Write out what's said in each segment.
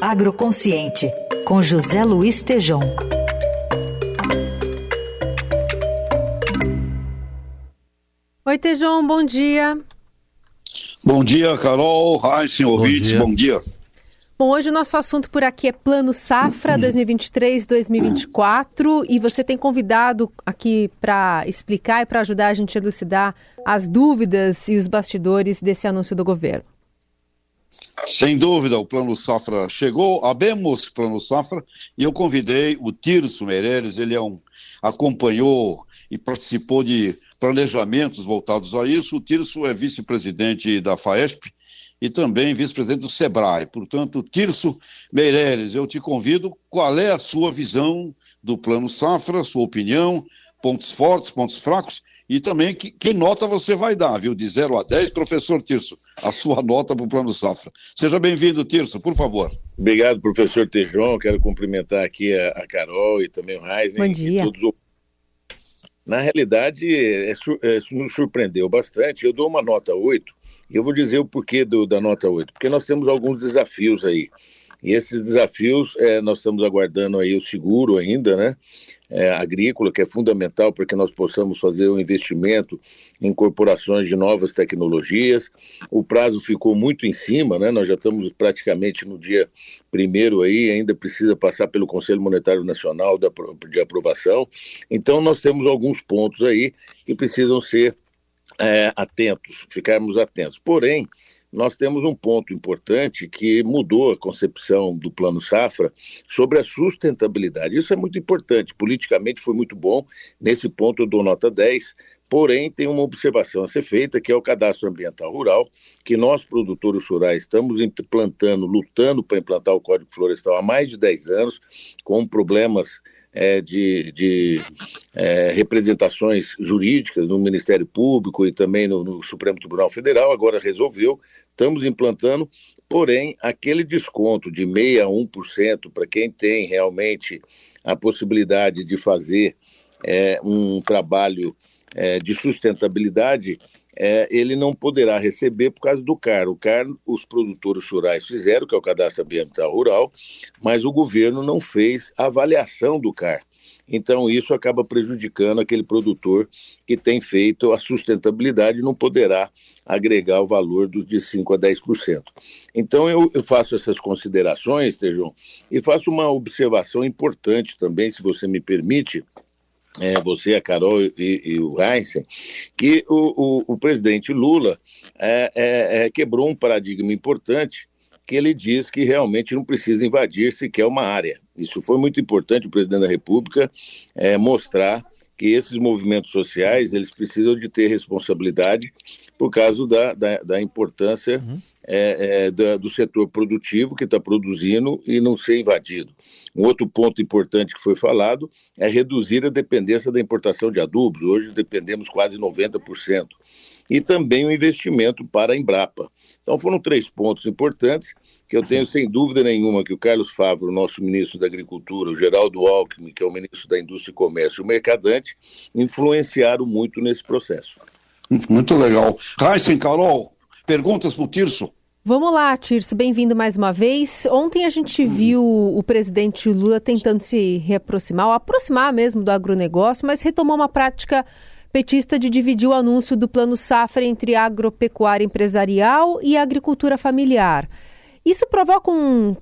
Agroconsciente, com José Luiz Tejom. Oi, Tejom, bom dia. Bom dia, Carol, Raíssen, ouvintes, bom dia. bom dia. Bom, hoje o nosso assunto por aqui é Plano Safra 2023-2024 e você tem convidado aqui para explicar e para ajudar a gente a elucidar as dúvidas e os bastidores desse anúncio do governo. Sem dúvida, o Plano Safra chegou, abemos Plano Safra, e eu convidei o Tirso Meireles, ele é um, acompanhou e participou de planejamentos voltados a isso. O Tirso é vice-presidente da FAESP, e também vice-presidente do SEBRAE. Portanto, Tirso Meireles, eu te convido, qual é a sua visão do Plano Safra, sua opinião, pontos fortes, pontos fracos, e também que, que nota você vai dar, viu? De 0 a 10, professor Tirso, a sua nota para o Plano Safra. Seja bem-vindo, Tirso, por favor. Obrigado, professor Tejon. Quero cumprimentar aqui a, a Carol e também o Reisen. Bom dia. Todos... Na realidade, é, é, nos surpreendeu bastante. Eu dou uma nota 8 e eu vou dizer o porquê do, da nota 8, porque nós temos alguns desafios aí. E esses desafios, é, nós estamos aguardando aí o seguro ainda, né? É, agrícola, que é fundamental para que nós possamos fazer um investimento em corporações de novas tecnologias. O prazo ficou muito em cima, né? Nós já estamos praticamente no dia primeiro aí, ainda precisa passar pelo Conselho Monetário Nacional de aprovação. Então, nós temos alguns pontos aí que precisam ser é, atentos, ficarmos atentos. Porém, nós temos um ponto importante que mudou a concepção do Plano Safra sobre a sustentabilidade. Isso é muito importante. Politicamente foi muito bom. Nesse ponto eu dou nota 10. Porém, tem uma observação a ser feita, que é o cadastro ambiental rural, que nós, produtores rurais, estamos implantando, lutando para implantar o Código Florestal há mais de 10 anos, com problemas é, de, de é, representações jurídicas no Ministério Público e também no, no Supremo Tribunal Federal, agora resolveu, estamos implantando, porém, aquele desconto de 6 a 1% para quem tem realmente a possibilidade de fazer é, um trabalho é, de sustentabilidade, é, ele não poderá receber por causa do CAR. O CAR, os produtores rurais fizeram, que é o Cadastro Ambiental Rural, mas o governo não fez avaliação do CAR. Então, isso acaba prejudicando aquele produtor que tem feito a sustentabilidade e não poderá agregar o valor do, de 5% a 10%. Então, eu, eu faço essas considerações, Tejão, e faço uma observação importante também, se você me permite, é, você, a Carol e, e o Einstein, que o, o, o presidente Lula é, é, é, quebrou um paradigma importante que ele diz que realmente não precisa invadir sequer uma área. Isso foi muito importante o presidente da República é, mostrar que esses movimentos sociais eles precisam de ter responsabilidade por causa da, da, da importância uhum é, é, do, do, setor produtivo que está produzindo e não ser invadido. Um outro ponto importante que foi falado é reduzir a dependência da importação de adubos. Hoje dependemos quase 90%. E também o investimento para a Embrapa. Então foram três pontos importantes que eu tenho sem dúvida nenhuma que o Carlos Favro, nosso ministro da Agricultura, o Geraldo Alckmin, que é o ministro da Indústria e Comércio, e o Mercadante, influenciaram muito nesse processo. Muito legal. Raíssen, Carol, perguntas para o Tirso? Vamos lá, Tirso, bem-vindo mais uma vez. Ontem a gente viu o presidente Lula tentando se reaproximar, ou aproximar mesmo do agronegócio, mas retomou uma prática petista de dividir o anúncio do Plano Safra entre agropecuária empresarial e agricultura familiar. Isso provoca um,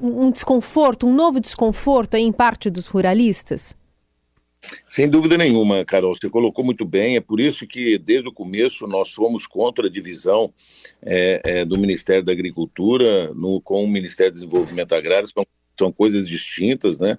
um desconforto, um novo desconforto em parte dos ruralistas? Sem dúvida nenhuma, Carol, você colocou muito bem. É por isso que, desde o começo, nós fomos contra a divisão é, é, do Ministério da Agricultura no, com o Ministério do Desenvolvimento Agrário. São, são coisas distintas, né?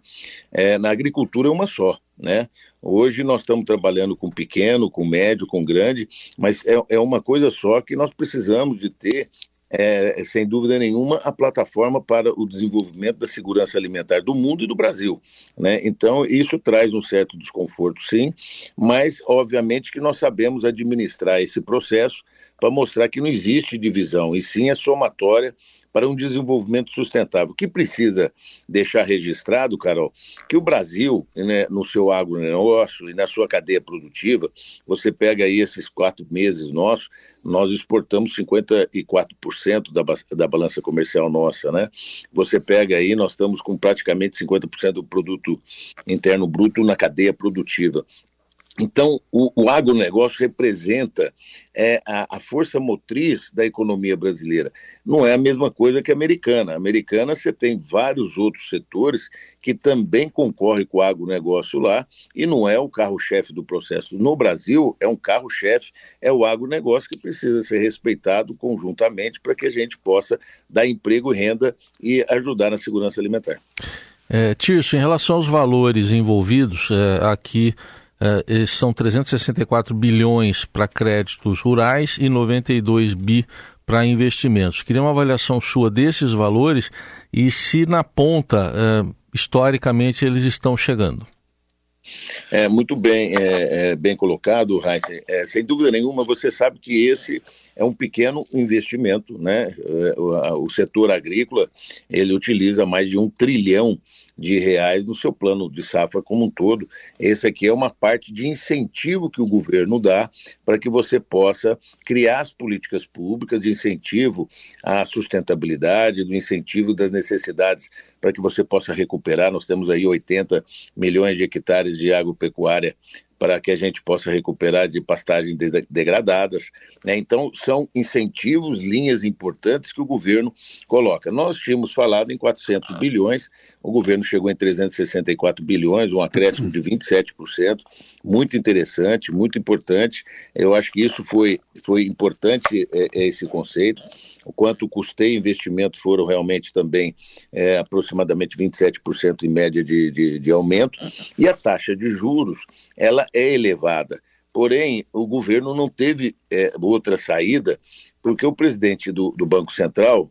É, na agricultura é uma só. Né? Hoje nós estamos trabalhando com pequeno, com médio, com grande, mas é, é uma coisa só que nós precisamos de ter é, sem dúvida nenhuma, a plataforma para o desenvolvimento da segurança alimentar do mundo e do Brasil. Né? Então, isso traz um certo desconforto, sim, mas, obviamente, que nós sabemos administrar esse processo para mostrar que não existe divisão, e sim a somatória para um desenvolvimento sustentável. O que precisa deixar registrado, Carol, que o Brasil, né, no seu agronegócio e na sua cadeia produtiva, você pega aí esses quatro meses nossos, nós exportamos 54% da, da balança comercial nossa, né? Você pega aí, nós estamos com praticamente 50% do produto interno bruto na cadeia produtiva. Então, o, o agronegócio representa é, a, a, força motriz da economia brasileira. Não é a mesma coisa que a americana. A americana, você tem vários outros setores que também concorrem com o agronegócio lá e não é o carro-chefe do processo. No Brasil, é um carro-chefe, é o agronegócio que precisa ser respeitado conjuntamente para que a gente possa dar emprego e renda e ajudar na segurança alimentar. É, Tirso, em relação aos valores envolvidos, é, aqui Uh, são 364 bilhões para créditos rurais e 92 bi para investimentos. Queria uma avaliação sua desses valores e se na ponta, uh, historicamente, eles estão chegando. É, muito bem, é, é, bem colocado, Heinz. É, sem dúvida nenhuma, você sabe que esse é um pequeno investimento, né? É, o, o setor agrícola ele utiliza mais de um trilhão de reais no seu plano de safra como um todo. Esse aqui é uma parte de incentivo que o governo dá para que você possa criar as políticas públicas de incentivo à sustentabilidade, do incentivo das necessidades para que você possa recuperar. Nós temos aí 80 milhões de hectares de agropecuária para que a gente possa recuperar de pastagens degradadas. Né? Então, são incentivos, linhas importantes que o governo coloca. Nós tínhamos falado em 400 bilhões, o governo chegou em 364 bilhões, um acréscimo de 27%, muito interessante, muito importante. Eu acho que isso foi, foi importante, é, é esse conceito. O quanto custei investimento foram realmente também é, aproximadamente 27% em média de, de, de aumento. E a taxa de juros, ela é elevada. Porém, o governo não teve é, outra saída, porque o presidente do, do Banco Central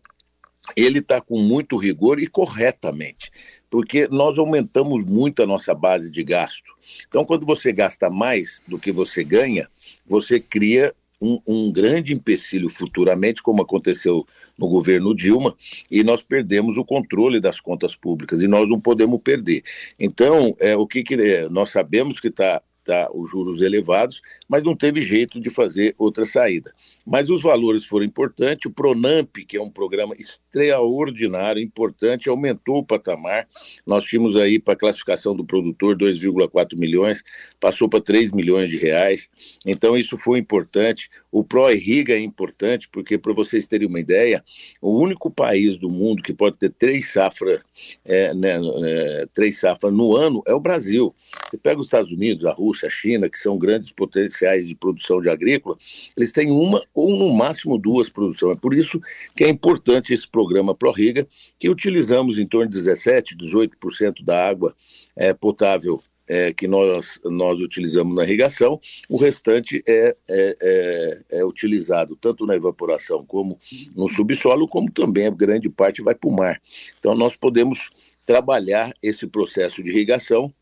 ele está com muito rigor e corretamente, porque nós aumentamos muito a nossa base de gasto. Então, quando você gasta mais do que você ganha, você cria um, um, grande empecilho futuramente, como aconteceu no governo Dilma, e nós perdemos o controle das contas públicas, e nós não podemos perder. Então, é, o que, que é, nós sabemos que está tá, os juros elevados, mas não teve jeito de fazer outra saída. Mas os valores foram importantes, o Pronamp, que é um programa extraordinário, importante, aumentou o patamar. Nós tínhamos aí para a classificação do produtor 2,4 milhões, passou para 3 milhões de reais. Então isso foi importante. O Pro-Irriga é importante, porque para vocês terem uma ideia, o único país do mundo que pode ter três safras é, né, é, três safras no ano é o Brasil. Você pega os Estados Unidos, a Rússia, a China, que são grandes potenciais de produção de agrícola, eles têm uma ou no máximo duas produções. É por isso que é importante esse programa ProRiga, que utilizamos em torno de 17, 18% da água é, potável é, que nós, nós utilizamos na irrigação, o restante é, é, é, é, utilizado tanto na evaporação como no subsolo, como também a grande parte vai para o mar. Então, nós podemos trabalhar esse processo de irrigação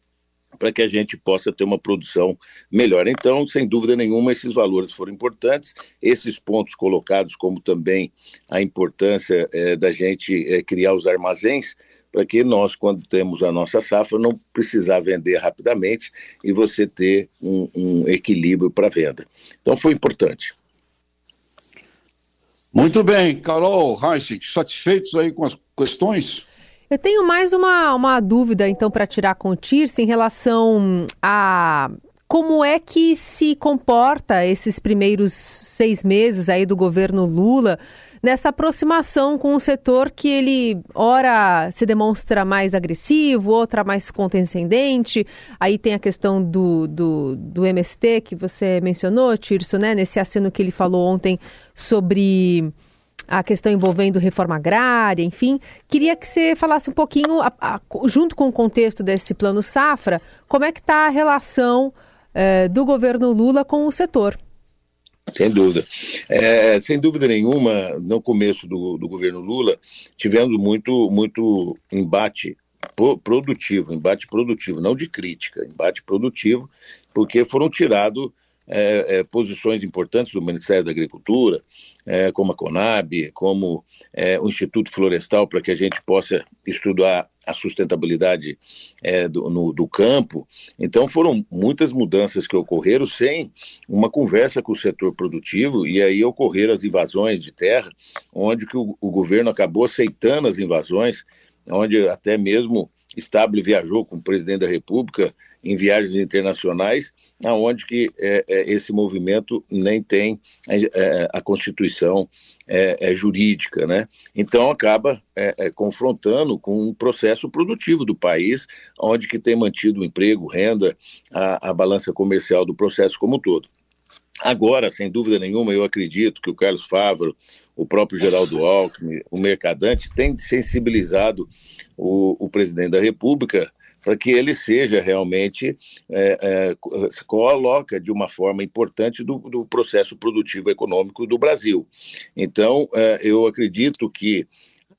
para que a gente possa ter uma produção melhor. Então, sem dúvida nenhuma, esses valores foram importantes, esses pontos colocados, como também a importância é, da gente é, criar os armazéns, para que nós, quando temos a nossa safra, não precisar vender rapidamente e você ter um, um equilíbrio para venda. Então, foi importante. Muito bem, Carol Heissig, satisfeitos aí com as questões? Eu tenho mais uma, uma dúvida, então, para tirar com o Tirce em relação a como é que se comporta esses primeiros seis meses aí do governo Lula nessa aproximação com o setor que ele, ora, se demonstra mais agressivo, outra mais condescendente. Aí tem a questão do, do, do MST que você mencionou, Tirso, né? Nesse aceno que ele falou ontem sobre a questão envolvendo reforma agrária, enfim. Queria que você falasse um pouquinho, a, a, junto com o contexto desse plano Safra, como é que está a relação eh, do governo Lula com o setor. Sem dúvida. É, sem dúvida nenhuma, no começo do, do governo Lula, tivemos muito, muito embate produtivo, embate produtivo, não de crítica, embate produtivo, porque foram tirados é, é, posições importantes do Ministério da Agricultura, é, como a Conab, como é, o Instituto Florestal, para que a gente possa estudar a sustentabilidade é, do, no, do campo. Então, foram muitas mudanças que ocorreram sem uma conversa com o setor produtivo, e aí ocorreram as invasões de terra, onde que o, o governo acabou aceitando as invasões, onde até mesmo Stable viajou com o presidente da República em viagens internacionais, aonde que é, é, esse movimento nem tem é, é a constituição é, é, jurídica, né? Então acaba confrontando com um processo produtivo do país, onde que tem mantido o emprego, renda, a, a balança comercial do processo como um todo. Agora, sem dúvida nenhuma, eu acredito que o Carlos Favaro, o próprio Geraldo Alckmin, o Mercadante, têm sensibilizado o, o presidente da República para que ele seja realmente é, é, coloca de uma forma importante do, do, processo produtivo econômico do Brasil. Então, é, eu acredito que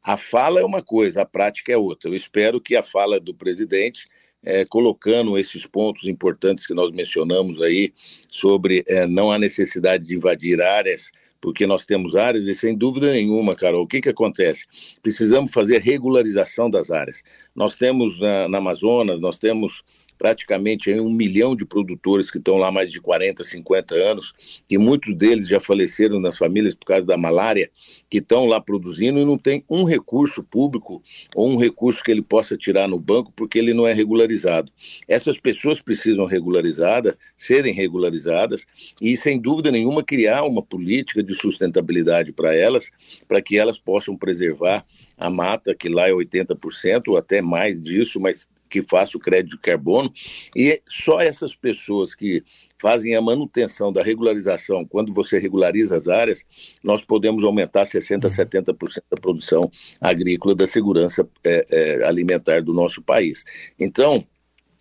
a fala é uma coisa, a prática é outra. Eu espero que a fala do presidente é, colocando esses pontos importantes que nós mencionamos aí sobre é, não há necessidade de invadir áreas, porque nós temos áreas e sem dúvida nenhuma, Carol, o que, que acontece? Precisamos fazer regularização das áreas. Nós temos na, na Amazonas, nós temos praticamente um milhão de produtores que estão lá mais de 40, 50 anos, e muitos deles já faleceram nas famílias por causa da malária, que estão lá produzindo e não tem um recurso público ou um recurso que ele possa tirar no banco porque ele não é regularizado. Essas pessoas precisam regularizadas, serem regularizadas e, sem dúvida nenhuma, criar uma política de sustentabilidade para elas, para que elas possam preservar a mata, que lá é 80% ou até mais disso, mas que faça o crédito de carbono, e só essas pessoas que fazem a manutenção da regularização, quando você regulariza as áreas, nós podemos aumentar 60%, 70% uhum. da produção agrícola da segurança é, é, alimentar do nosso país. Então,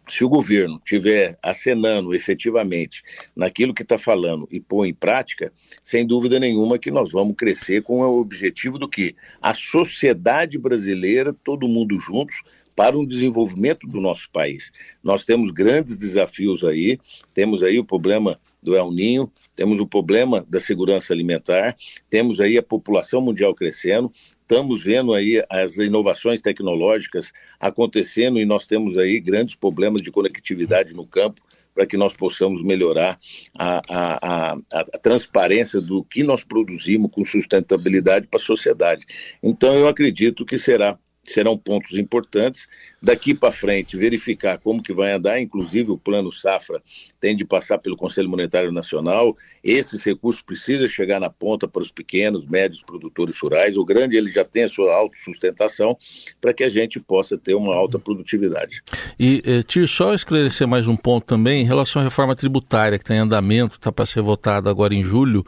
se o governo tiver acenando efetivamente naquilo que está falando e pôr em prática, sem dúvida nenhuma que nós vamos crescer com o objetivo do que a sociedade brasileira, todo mundo juntos, para o desenvolvimento do nosso país. Nós temos grandes desafios aí, temos aí o problema do El Ninho, temos o problema da segurança alimentar, temos aí a população mundial crescendo, estamos vendo aí as inovações tecnológicas acontecendo e nós temos aí grandes problemas de conectividade no campo para que nós possamos melhorar a, a, a, a, transparência do que nós produzimos com sustentabilidade para a sociedade. Então, eu acredito que será serão pontos importantes. Daqui para frente, verificar como que vai andar, inclusive o plano Safra tem de passar pelo Conselho Monetário Nacional. Esses recursos precisam chegar na ponta para os pequenos, médios produtores rurais. O grande ele já tem a sua autossustentação para que a gente possa ter uma alta produtividade. E, eh, Tio, só esclarecer mais um ponto também em relação à reforma tributária que está em andamento, está para ser votada agora em julho.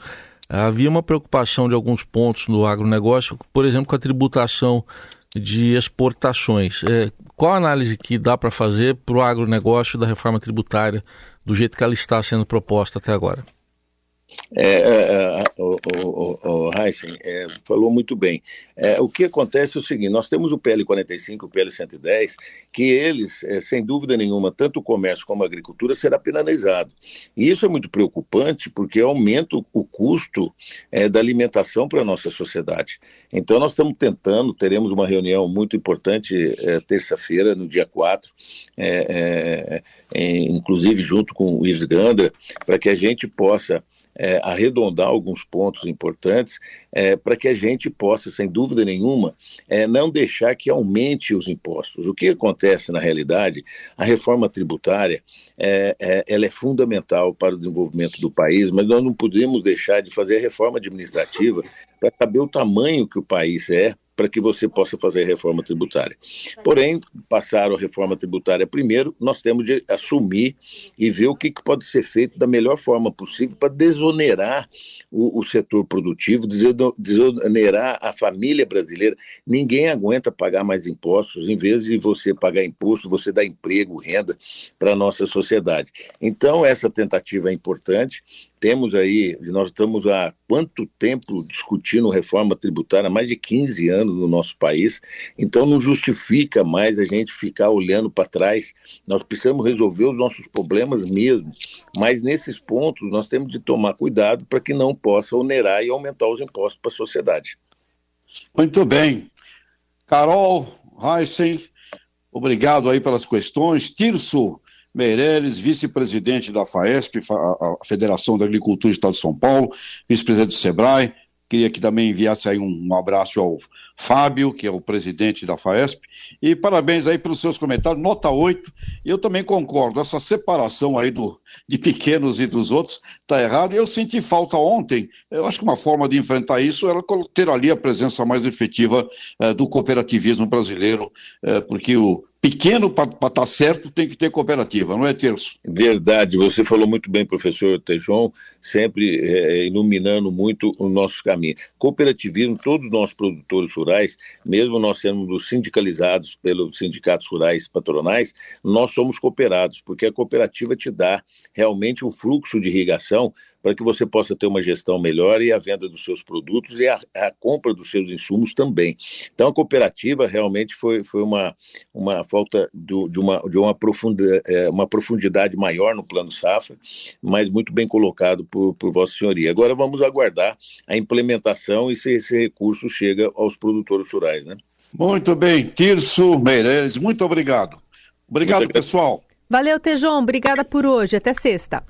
Havia uma preocupação de alguns pontos no agronegócio, por exemplo, com a tributação de exportações. É, qual a análise que dá para fazer para o agronegócio da reforma tributária do jeito que ela está sendo proposta até agora? É, é, é o, o, o Heisen é, falou muito bem. É, o que acontece é o seguinte: nós temos o PL 45 e o PL 110, que eles, é, sem dúvida nenhuma, tanto o comércio como a agricultura será penalizado. E isso é muito preocupante porque aumenta o custo é, da alimentação para a nossa sociedade. Então, nós estamos tentando, teremos uma reunião muito importante terça-feira, no dia 4, inclusive junto com o Ives Gandra, para que a gente possa é, arredondar alguns pontos importantes é, para que a gente possa, sem dúvida nenhuma, é, não deixar que aumente os impostos. O que acontece na realidade, a reforma tributária, é, é, ela é fundamental para o desenvolvimento do país, mas nós não podemos deixar de fazer a reforma administrativa para saber o tamanho que o país é, para que você possa fazer a reforma tributária. Porém, passaram a reforma tributária primeiro, nós temos de assumir e ver o que, pode ser feito da melhor forma possível para desonerar o, o setor produtivo, desonerar a família brasileira. Ninguém aguenta pagar mais impostos, em vez de você pagar imposto, você dá emprego, renda para a nossa sociedade. Então, essa tentativa é importante temos aí, nós estamos há quanto tempo discutindo reforma tributária? Mais de 15 anos no nosso país. Então não justifica mais a gente ficar olhando para trás. Nós precisamos resolver os nossos problemas mesmo. Mas nesses pontos nós temos de tomar cuidado para que não possa onerar e aumentar os impostos para a sociedade. Muito bem. Carol, Heisen, obrigado aí pelas questões. Tirso, Meireles, vice-presidente da FAESP, a Federação da Agricultura do Estado de São Paulo, vice-presidente do SEBRAE. Queria que também enviasse aí um, abraço ao Fábio, que é o presidente da FAESP, e parabéns aí pelos seus comentários, nota 8, eu também concordo, essa separação aí do, de pequenos e dos outros está errado, eu senti falta ontem, eu acho que uma forma de enfrentar isso era ter ali a presença mais efetiva eh, do cooperativismo brasileiro, eh, porque o, pequeno para estar tá certo tem que ter cooperativa, não é terço? Verdade, você falou muito bem, professor Tejon, sempre é, iluminando muito os nossos caminhos. Cooperativismo, todos os nossos produtores rurais, mesmo nós sendo sindicalizados pelos sindicatos rurais patronais, nós somos cooperados, porque a cooperativa te dá realmente o fluxo de irrigação para que você possa ter uma gestão melhor e a venda dos seus produtos e a, a compra dos seus insumos também. Então, a cooperativa realmente foi, foi uma, uma falta do, de, uma, de uma, profunda, é, uma profundidade maior no plano safra, mas muito bem colocado por, por Vossa Senhoria. Agora vamos aguardar a implementação e se esse recurso chega aos produtores rurais, né? Muito bem, Tirso Meireles, muito obrigado. Obrigado, muito pessoal. Valeu, Tejon, obrigada por hoje. Até sexta.